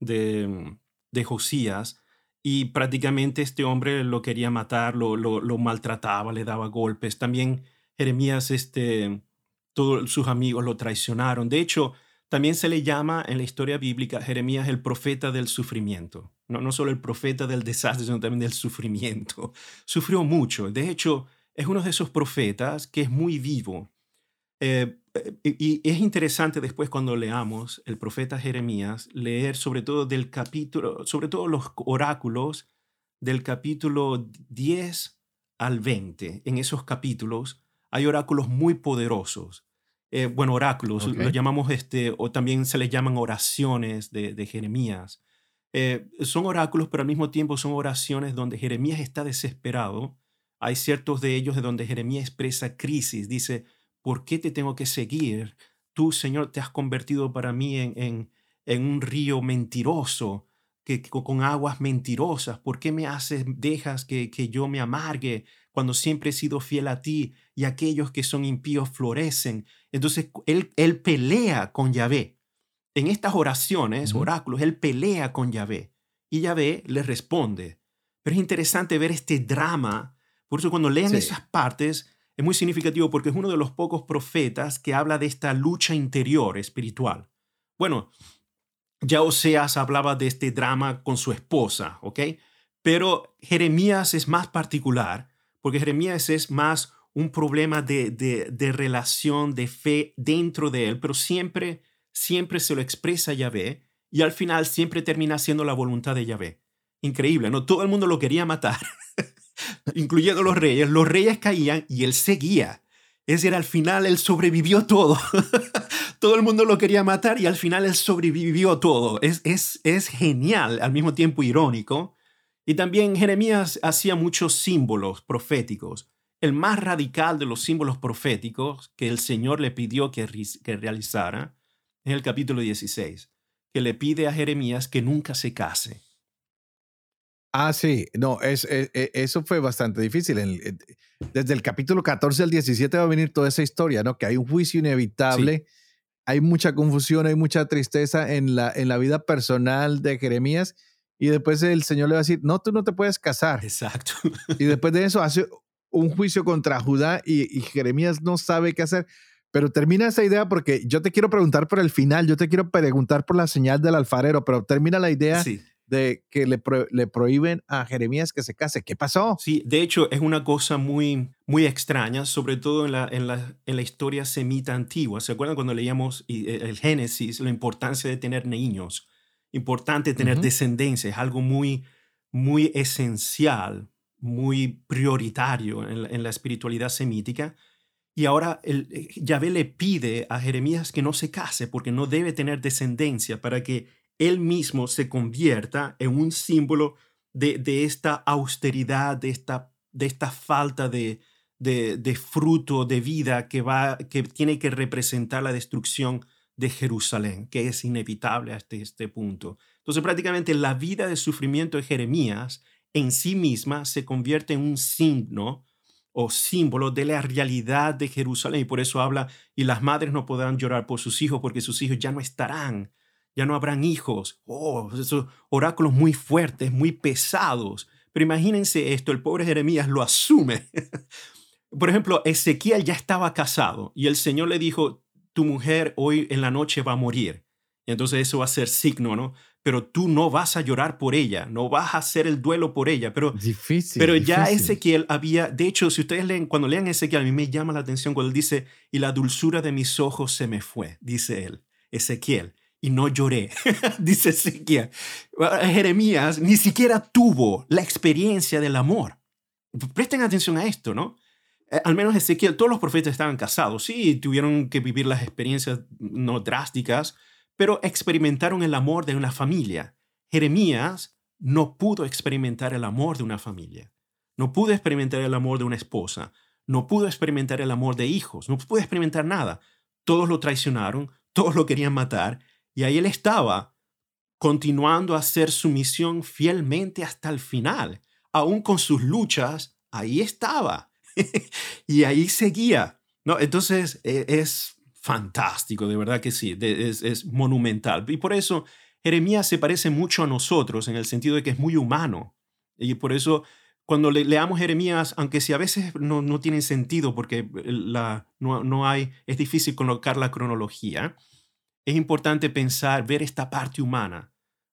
de, de Josías, y prácticamente este hombre lo quería matar, lo, lo, maltrataba, le daba golpes. También Jeremías, este, todos sus amigos lo traicionaron. De hecho, también se le llama en la historia bíblica Jeremías el profeta del sufrimiento. No, no solo el profeta del desastre, sino también del sufrimiento. Sufrió mucho. De hecho, es uno de esos profetas que es muy vivo. Eh, y es interesante después cuando leamos el profeta Jeremías, leer sobre todo del capítulo, sobre todo los oráculos del capítulo 10 al 20. En esos capítulos hay oráculos muy poderosos. Eh, bueno, oráculos, los llamamos este, o también se les llaman oraciones de, Jeremías. Eh, son oráculos, pero al mismo tiempo son oraciones donde Jeremías está desesperado. Hay ciertos de ellos de donde Jeremías expresa crisis. Dice, ¿por qué te tengo que seguir? Tú, Señor, te has convertido para mí en, en, un río mentiroso, que, con aguas mentirosas. ¿Por qué me haces, dejas que, que yo me amargue cuando siempre he sido fiel a ti y aquellos que son impíos florecen? Entonces, él, él pelea con Yahvé. En estas oraciones, oráculos, él pelea con Yahvé y Yahvé le responde. Pero es interesante ver este drama. Por eso cuando lean esas partes, es muy significativo porque es uno de los pocos profetas que habla de esta lucha interior espiritual. Bueno, ya Oseas hablaba de este drama con su esposa, ¿ok? Pero Jeremías es más particular porque Jeremías es más un problema de, de, relación, de fe dentro de él, pero siempre, siempre se lo expresa Yahvé y al final siempre termina siendo la voluntad de Yahvé. Increíble, ¿no? Todo el mundo lo quería matar. incluyendo los reyes, los reyes caían y él seguía. Es decir, al final él sobrevivió todo. todo el mundo lo quería matar y al final él sobrevivió todo. Es, es, es genial, al mismo tiempo irónico. Y también Jeremías hacía muchos símbolos proféticos. El más radical de los símbolos proféticos que el Señor le pidió que, que realizara es el capítulo 16, que le pide a Jeremías que nunca se case Ah, sí, no, es, e, e, eso fue bastante difícil. desde el capítulo 14 al 17 va a venir toda esa historia, ¿no? Que hay un juicio inevitable, hay mucha confusión, hay mucha tristeza en la, en la vida personal de Jeremías y después el Señor le va a decir, no, tú no te puedes casar. Exacto. y después de eso hace un juicio contra Judá y, y Jeremías no sabe qué hacer. Pero termina esa idea porque yo te quiero preguntar por el final, yo te quiero preguntar por la señal del alfarero, pero termina la idea sí de que le, le, prohíben a Jeremías que se case. ¿Qué pasó? Sí, de hecho es una cosa muy, muy extraña, sobre todo en la, en la, en la historia semita antigua. ¿Se acuerdan cuando leíamos eh, el Génesis, la importancia de tener niños? Importante tener descendencia, es algo muy, muy esencial, muy prioritario en la, en la espiritualidad semítica. Y ahora el, eh, Yahvé le pide a Jeremías que no se case porque no debe tener descendencia para que él mismo se convierta en un símbolo de, esta austeridad, de esta, de esta falta de, de, fruto de vida que, va, que tiene que representar la destrucción de Jerusalén, que es inevitable hasta este punto. Entonces prácticamente la vida de sufrimiento de Jeremías en sí misma se convierte en un signo o símbolo de la realidad de Jerusalén. Y por eso habla, y las madres no podrán llorar por sus hijos porque sus hijos ya no estarán ya no habrán hijos. Oh, esos oráculos muy fuertes, muy pesados. Pero imagínense esto, el pobre Jeremías lo asume. Por ejemplo, Ezequiel ya estaba casado y el Señor le dijo, tu mujer hoy en la noche va a morir. Y entonces eso va a ser signo, ¿no? Pero tú no vas a llorar por ella, no vas a hacer el duelo por ella. Pero, difícil, pero ya Ezequiel había, de hecho, si ustedes leen, cuando lean Ezequiel, a mí me llama la atención cuando él dice, y la dulzura de mis ojos se me fue, dice él, Ezequiel y no lloré, dice Ezequiel. Jeremías ni siquiera tuvo la experiencia del amor. Presten atención a esto, ¿no? Eh, al menos Ezequiel, todos los profetas estaban casados, sí, tuvieron que vivir las experiencias no drásticas, pero experimentaron el amor de una familia. Jeremías no pudo experimentar el amor de una familia, no pudo experimentar el amor de una esposa, no pudo experimentar el amor de hijos, no pudo experimentar nada. Todos lo traicionaron, todos lo querían matar y ahí él estaba, continuando a hacer su misión fielmente hasta el final. Aún con sus luchas, ahí estaba. y ahí seguía. ¿no? Entonces e, es fantástico, de verdad que sí, es, es monumental. Y por eso Jeremías se parece mucho a nosotros en el sentido de que es muy humano. Y por eso cuando le, leamos Jeremías, aunque si a veces no, no tienen sentido porque la, no, no, hay, es difícil colocar la cronología, es importante pensar, ver esta parte humana,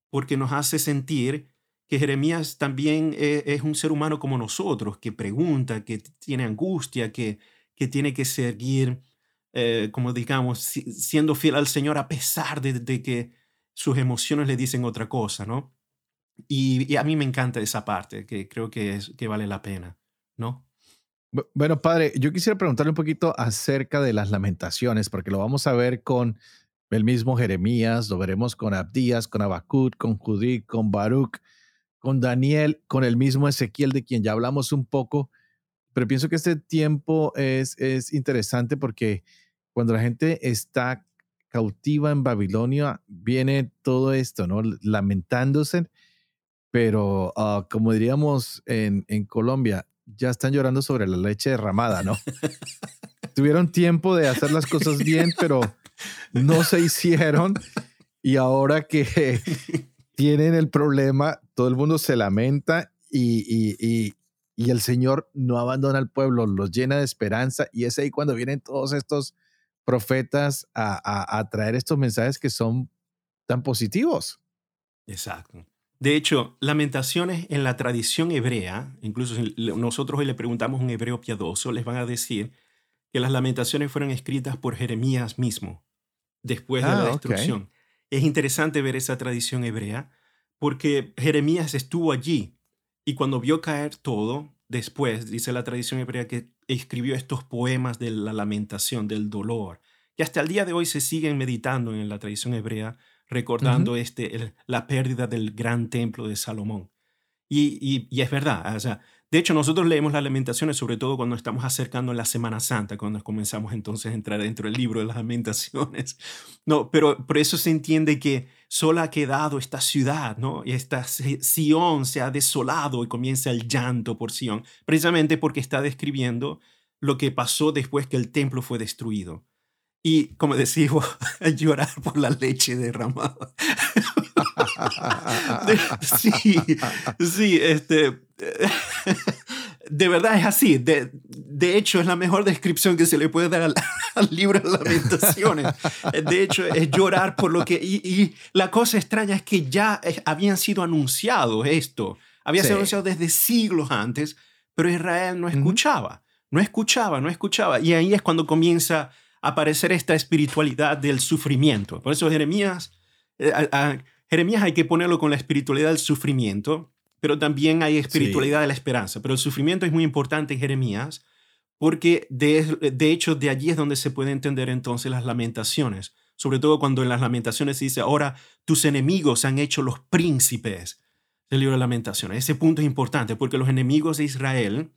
porque nos hace sentir que Jeremías también e, es, un ser humano como nosotros, que pregunta, que tiene angustia, que, que tiene que seguir, eh, como digamos, siendo fiel al Señor a pesar de, que sus emociones le dicen otra cosa, ¿no? Y, a mí me encanta esa parte, que creo que, es, que vale la pena, ¿no? Bueno, padre, yo quisiera preguntarle un poquito acerca de las lamentaciones, porque lo vamos a ver con el mismo Jeremías, lo veremos con Abdías, con Abacut, con Judí, con Baruch, con Daniel, con el mismo Ezequiel, de quien ya hablamos un poco, pero pienso que este tiempo es, es interesante porque cuando la gente está cautiva en Babilonia, viene todo esto, ¿no? Lamentándose, pero ah, como diríamos en, en Colombia, ya están llorando sobre la leche derramada, ¿no? Tuvieron tiempo de hacer las cosas bien, pero no se hicieron. Y ahora que tienen el problema, todo el mundo se lamenta y, y, y, el Señor no abandona al pueblo, los llena de esperanza. Y es ahí cuando vienen todos estos profetas a, a, a traer estos mensajes que son tan positivos. Exacto. De hecho, lamentaciones en la tradición hebrea, incluso nosotros hoy le preguntamos a un hebreo piadoso, les van a decir que las lamentaciones fueron escritas por Jeremías mismo, después de la ah, destrucción. Es interesante ver esa tradición hebrea, porque Jeremías estuvo allí y cuando vio caer todo, después, dice la tradición hebrea, que escribió estos poemas de la lamentación, del dolor, que hasta el día de hoy se siguen meditando en la tradición hebrea recordando este, la pérdida del gran templo de Salomón. Y, y, es verdad, o sea, de hecho nosotros leemos las lamentaciones sobre todo cuando estamos acercando la Semana Santa, cuando comenzamos entonces a entrar dentro del libro de las lamentaciones. No, pero por eso se entiende que solo ha quedado esta ciudad, ¿no? Y esta Sión se ha desolado y comienza el llanto por Sión, precisamente porque está describiendo lo que pasó después que el templo fue destruido y, como decimos, llorar por la leche derramada. sí, sí, este, de verdad es así. De, de, hecho, es la mejor descripción que se le puede dar al, libro de lamentaciones. De hecho, es llorar por lo que... Y, la cosa extraña es que ya habían sido anunciados esto. Había sido anunciado desde siglos antes, pero Israel no escuchaba. No escuchaba, no escuchaba. Y ahí es cuando comienza aparecer esta espiritualidad del sufrimiento. Por eso Jeremías, eh, Jeremías hay que ponerlo con la espiritualidad del sufrimiento, pero también hay espiritualidad de la esperanza. Pero el sufrimiento es muy importante en Jeremías porque de, de hecho de allí es donde se puede entender entonces las lamentaciones. Sobre todo cuando en las lamentaciones se dice, ahora tus enemigos han hecho los príncipes del libro de lamentaciones. Ese punto es importante porque los enemigos de Israel,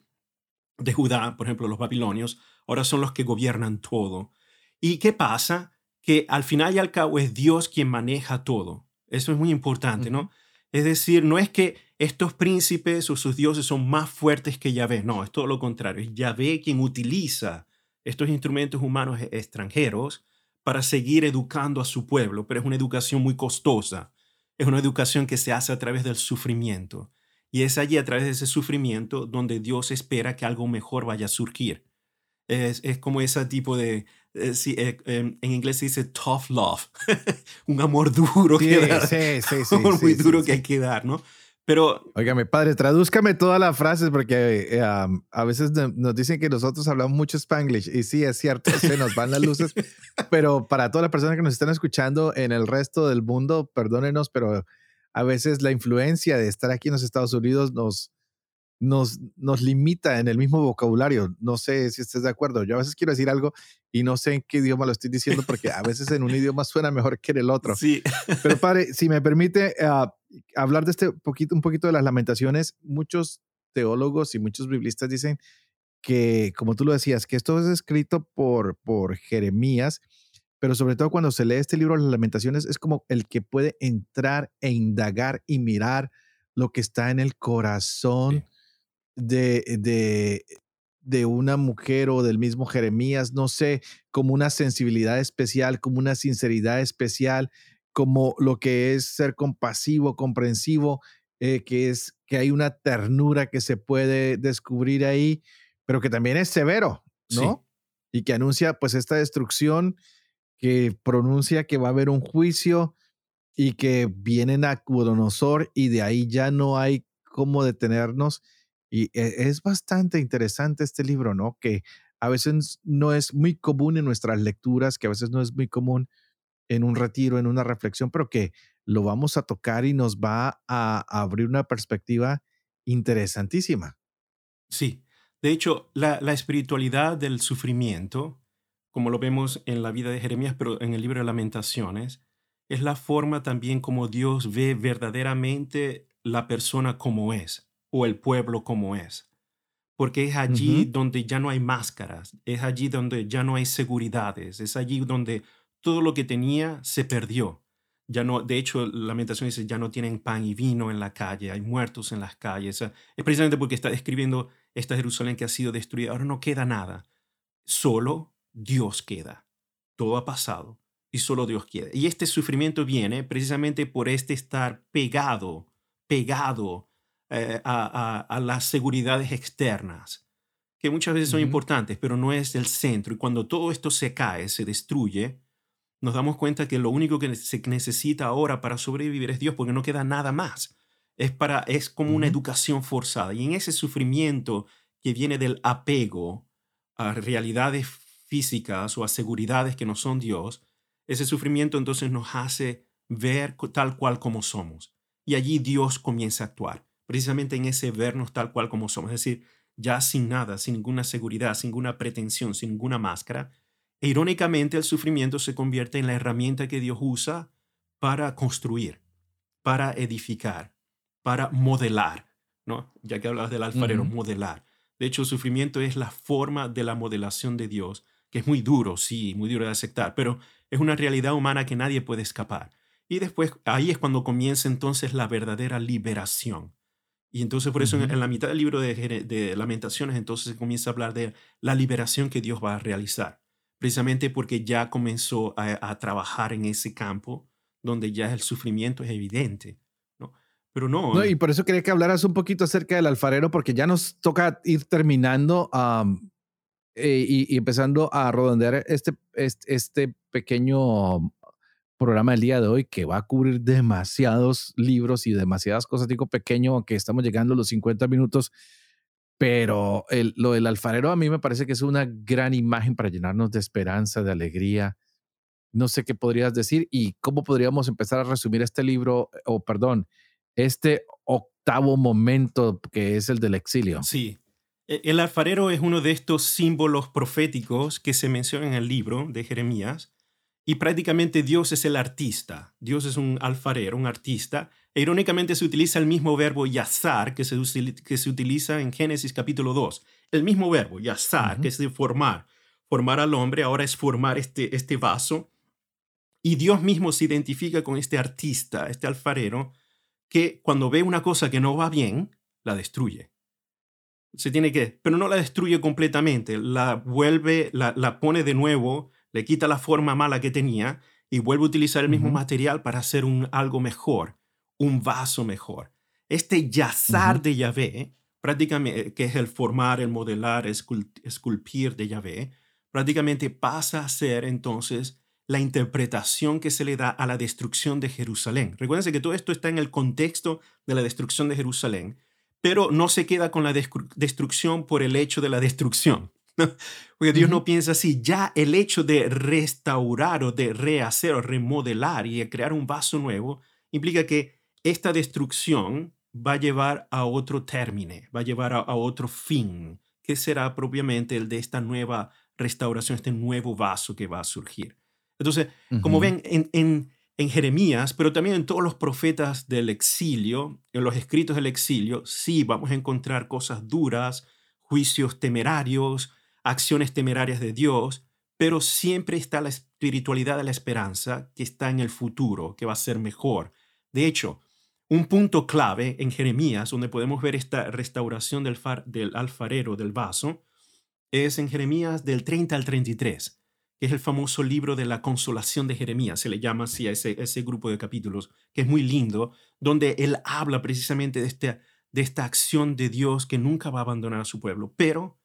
de Judá, por ejemplo, los babilonios, ahora son los que gobiernan todo. ¿Y qué pasa? Que al final y al cabo es Dios quien maneja todo. Eso es muy importante, ¿no? Es decir, no es que estos príncipes o sus dioses son más fuertes que Yahvé, no, es todo lo contrario. Es Yahvé quien utiliza estos instrumentos humanos e-, extranjeros para seguir educando a su pueblo, pero es una educación muy costosa. Es una educación que se hace a través del sufrimiento. Y es allí, a través de ese sufrimiento, donde Dios espera que algo mejor vaya a surgir. Es, es como ese tipo de, eh, sí, eh, em, en inglés se dice tough love, un amor duro que dar, sí, sí, sí, un amor muy duro que hay que dar, ¿no? Pero... Óigame, padre, tradúzcame todas las frases porque eh, a veces nos dicen que nosotros hablamos mucho spanglish y sí, es cierto, se nos van las luces, pero para todas las personas que nos están escuchando en el resto del mundo, perdónenos, pero a veces la influencia de estar aquí en los Estados Unidos nos, nos, nos limita en el mismo vocabulario. No sé si estés de acuerdo. Yo a veces quiero decir algo y no sé en qué idioma lo estoy diciendo porque a veces en un idioma suena mejor que en el otro. Sí. Pero padre, si me permite ah, hablar de este poquito, un poquito de las lamentaciones, muchos teólogos y muchos biblistas dicen que, como tú lo decías, que esto es escrito por, por Jeremías, pero sobre todo cuando se lee este libro, las lamentaciones, es como el que puede entrar e indagar y mirar lo que está en el corazón de, de, de una mujer o del mismo Jeremías, no sé, como una sensibilidad especial, como una sinceridad especial, como lo que es ser compasivo, comprensivo, eh, que es que hay una ternura que se puede descubrir ahí, pero que también es severo, ¿no? Y que anuncia pues esta destrucción, que pronuncia que va a haber un juicio y que vienen a Nabucodonosor y de ahí ya no hay cómo detenernos. Y e, es bastante interesante este libro, ¿no? Que a veces no es muy común en nuestras lecturas, que a veces no es muy común en un retiro, en una reflexión, pero que lo vamos a tocar y nos va a abrir una perspectiva interesantísima. Sí, de hecho, la, espiritualidad del sufrimiento, como lo vemos en la vida de Jeremías, pero en el libro de lamentaciones, es la forma también como Dios ve verdaderamente la persona como es o el pueblo como es. Porque es allí donde ya no hay máscaras, es allí donde ya no hay seguridades, es allí donde todo lo que tenía se perdió. Ya no, de hecho, Lamentaciones dice, ya no tienen pan y vino en la calle, hay muertos en las calles. Es precisamente porque está describiendo esta Jerusalén que ha sido destruida. Ahora no queda nada. Solo Dios queda. Todo ha pasado y solo Dios queda. Y este sufrimiento viene precisamente por este estar pegado, pegado eh, a, las seguridades externas, que muchas veces son importantes, pero no es el centro. Y cuando todo esto se cae, se destruye, nos damos cuenta que lo único que se necesita ahora para sobrevivir es Dios, porque no queda nada más. Es, para, es como una educación forzada. Y en ese sufrimiento que viene del apego a realidades físicas o a seguridades que no son Dios, ese sufrimiento entonces nos hace ver tal cual como somos. Y allí Dios comienza a actuar, precisamente en ese vernos tal cual como somos. Es decir, ya sin nada, sin ninguna seguridad, sin ninguna pretensión, sin ninguna máscara, e irónicamente, el sufrimiento se convierte en la herramienta que Dios usa para construir, para edificar, para modelar, ¿no? Ya que hablabas del alfarero, modelar. De hecho, el sufrimiento es la forma de la modelación de Dios, que es muy duro, sí, muy duro de aceptar, pero es una realidad humana que nadie puede escapar. Y después, ahí es cuando comienza entonces la verdadera liberación. Y entonces por eso en, la mitad del libro de, de Lamentaciones, entonces se comienza a hablar de la liberación que Dios va a realizar precisamente porque ya comenzó a, trabajar en ese campo donde ya el sufrimiento es evidente. ¿no? Pero no, no. Y por eso quería que hablaras un poquito acerca del alfarero, porque ya nos toca ir terminando eh, y, empezando a redondear este, este, este pequeño programa del día de hoy que va a cubrir demasiados libros y demasiadas cosas. Digo pequeño, aunque estamos llegando a los 50 minutos pero lo del alfarero a mí me parece que es una gran imagen para llenarnos de esperanza, de alegría. No sé qué podrías decir y cómo podríamos empezar a resumir este libro, o perdón, este octavo momento que es el del exilio. Sí, e, el alfarero es uno de estos símbolos proféticos que se menciona en el libro de Jeremías y prácticamente Dios es el artista. Dios es un alfarero, un artista, e irónicamente se utiliza el mismo verbo yazar que se, que se utiliza en Génesis capítulo 2. El mismo verbo, yazar, que es de formar. Formar al hombre, ahora es formar este, este vaso. Y Dios mismo se identifica con este artista, este alfarero, que cuando ve una cosa que no va bien, la destruye. Se tiene que, pero no la destruye completamente, la vuelve, la, la pone de nuevo, le quita la forma mala que tenía y vuelve a utilizar el mismo material para hacer un, algo mejor un vaso mejor. Este yazar de Yahvé, prácticamente, que es el formar, el modelar, esculpir de Yahvé, prácticamente pasa a ser entonces la interpretación que se le da a la destrucción de Jerusalén. Recuérdense que todo esto está en el contexto de la destrucción de Jerusalén, pero no se queda con la destrucción por el hecho de la destrucción. Porque Dios no piensa así. Ya el hecho de restaurar o de rehacer o remodelar y crear un vaso nuevo implica que esta destrucción va a llevar a otro término, va a llevar a, otro fin, que será propiamente el de esta nueva restauración, este nuevo vaso que va a surgir. Entonces, como ven en, en, Jeremías, pero también en todos los profetas del exilio, en los escritos del exilio, sí vamos a encontrar cosas duras, juicios temerarios, acciones temerarias de Dios, pero siempre está la espiritualidad de la esperanza que está en el futuro, que va a ser mejor. De hecho, un punto clave en Jeremías, donde podemos ver esta restauración del, alfarero del vaso, es en Jeremías del 30 al 33, que es el famoso libro de la consolación de Jeremías, se le llama así a ese, ese grupo de capítulos, que es muy lindo, donde él habla precisamente de, este, de esta acción de Dios que nunca va a abandonar a su pueblo, pero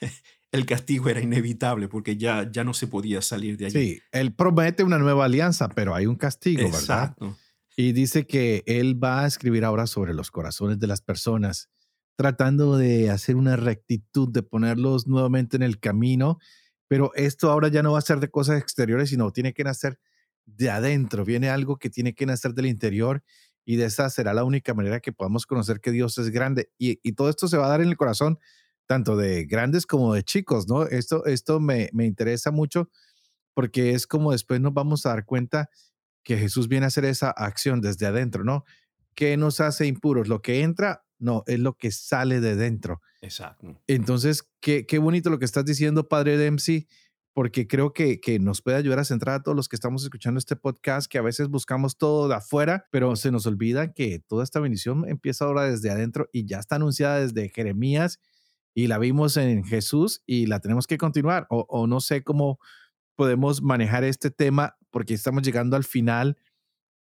el castigo era inevitable porque ya, ya no se podía salir de allí. Sí, él promete una nueva alianza, pero hay un castigo, Exacto. ¿verdad? Y dice que él va a escribir ahora sobre los corazones de las personas, tratando de hacer una rectitud, de ponerlos nuevamente en el camino. Pero esto ahora ya no va a ser de cosas exteriores, sino tiene que nacer de adentro. Viene algo que tiene que nacer del interior y de esa será la única manera que podamos conocer que Dios es grande. Y, y todo esto se va a dar en el corazón tanto de grandes como de chicos, ¿no? Esto, esto me, me interesa mucho porque es como después nos vamos a dar cuenta que Jesús viene a hacer esa acción desde adentro, ¿no? ¿Qué nos hace impuros? ¿Lo que entra? No, es lo que sale de dentro. Exacto. Entonces, qué, qué bonito lo que estás diciendo, Padre Dempsey, porque creo que, que nos puede ayudar a centrar a todos los que estamos escuchando este podcast, que a veces buscamos todo de afuera, pero se nos olvida que toda esta bendición empieza ahora desde adentro y ya está anunciada desde Jeremías y la vimos en Jesús y la tenemos que continuar. O, o no sé cómo podemos manejar este tema porque estamos llegando al final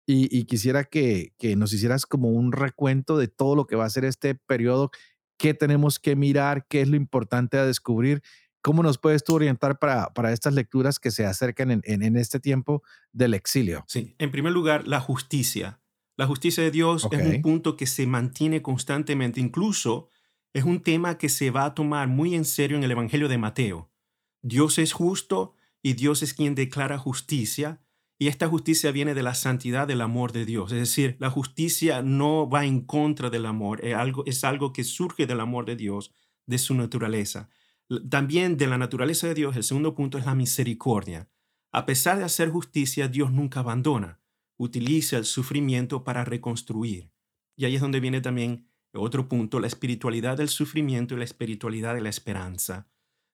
y, y quisiera que, que, nos hicieras como un recuento de todo lo que va a ser este periodo, qué tenemos que mirar, qué es lo importante a descubrir. ¿Cómo nos puedes tú orientar para, para estas lecturas que se acercan en, en, en, este tiempo del exilio? Sí, en primer lugar, la justicia. La justicia de Dios okay. es un punto que se mantiene constantemente, incluso es un tema que se va a tomar muy en serio en el Evangelio de Mateo. Dios es justo y Dios es quien declara justicia, y esta justicia viene de la santidad del amor de Dios. Es decir, la justicia no va en contra del amor, es algo, es algo que surge del amor de Dios, de su naturaleza. También de la naturaleza de Dios, el segundo punto es la misericordia. A pesar de hacer justicia, Dios nunca abandona, utiliza el sufrimiento para reconstruir. Y ahí es donde viene también otro punto, la espiritualidad del sufrimiento y la espiritualidad de la esperanza.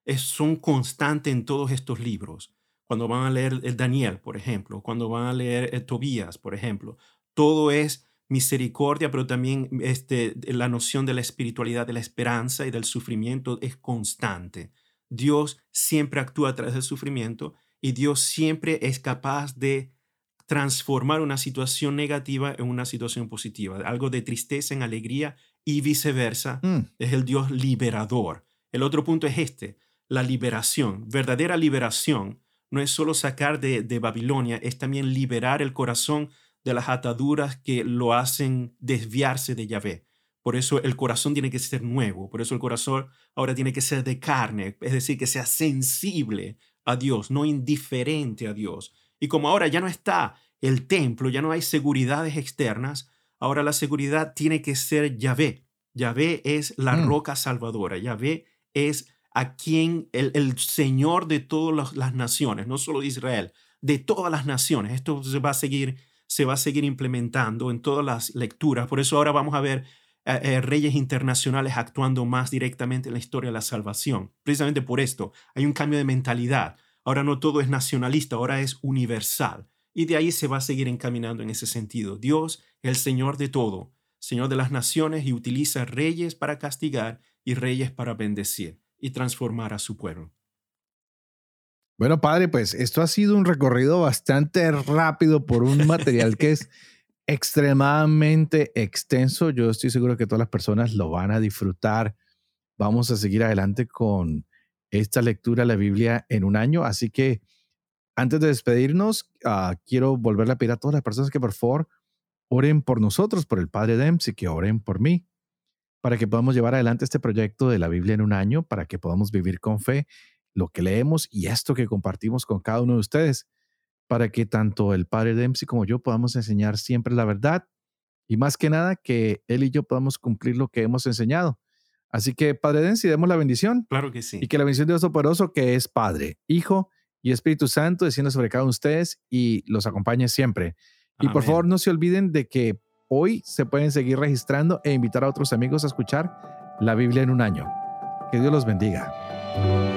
Es, son constantes en todos estos libros. Cuando van a leer el Daniel, por ejemplo, cuando van a leer el Tobías, por ejemplo, todo es misericordia, pero también este, la noción de la espiritualidad, de la esperanza y del sufrimiento es constante. Dios siempre actúa a través del sufrimiento y Dios siempre es capaz de transformar una situación negativa en una situación positiva, algo de tristeza en alegría y viceversa. Mm. Es el Dios liberador. El otro punto es este, la liberación. Verdadera liberación no es solo sacar de, de Babilonia, es también liberar el corazón de las ataduras que lo hacen desviarse de Yahvé. Por eso el corazón tiene que ser nuevo, por eso el corazón ahora tiene que ser de carne, es decir, que sea sensible a Dios, no indiferente a Dios. Y como ahora ya no está el templo, ya no hay seguridades externas, ahora la seguridad tiene que ser Yahvé. Yahvé es la mm. roca salvadora, Yahvé es a quien el, el Señor de todas las naciones, no solo de Israel, de todas las naciones. Esto se va a seguir, se va a seguir implementando en todas las lecturas. Por eso ahora vamos a ver eh, eh, reyes internacionales actuando más directamente en la historia de la salvación. Precisamente por esto, hay un cambio de mentalidad. Ahora no todo es nacionalista, ahora es universal. Y de ahí se va a seguir encaminando en ese sentido. Dios, el Señor de todo, Señor de las naciones, y utiliza reyes para castigar y reyes para bendecir y transformar a su pueblo. Bueno, padre, pues esto ha sido un recorrido bastante rápido por un material que es extremadamente extenso. Yo estoy seguro que todas las personas lo van a disfrutar. Vamos a seguir adelante con esta lectura de la Biblia en un año. Así que antes de despedirnos, uh, quiero volverle a pedir a todas las personas que por favor oren por nosotros, por el Padre Dempsey, que oren por mí, para que podamos llevar adelante este proyecto de la Biblia en un año, para que podamos vivir con fe lo que leemos y esto que compartimos con cada uno de ustedes, para que tanto el Padre Dempsey como yo podamos enseñar siempre la verdad y más que nada que él y yo podamos cumplir lo que hemos enseñado. Así que, Padre Densi, demos la bendición. Claro que sí. Y que la bendición de Dios Todopoderoso, que es Padre, Hijo y Espíritu Santo, descienda sobre cada uno de ustedes y los acompañe siempre. Amén. Y por favor, no se olviden de que hoy se pueden seguir registrando e invitar a otros amigos a escuchar la Biblia en un año. Que Dios los bendiga.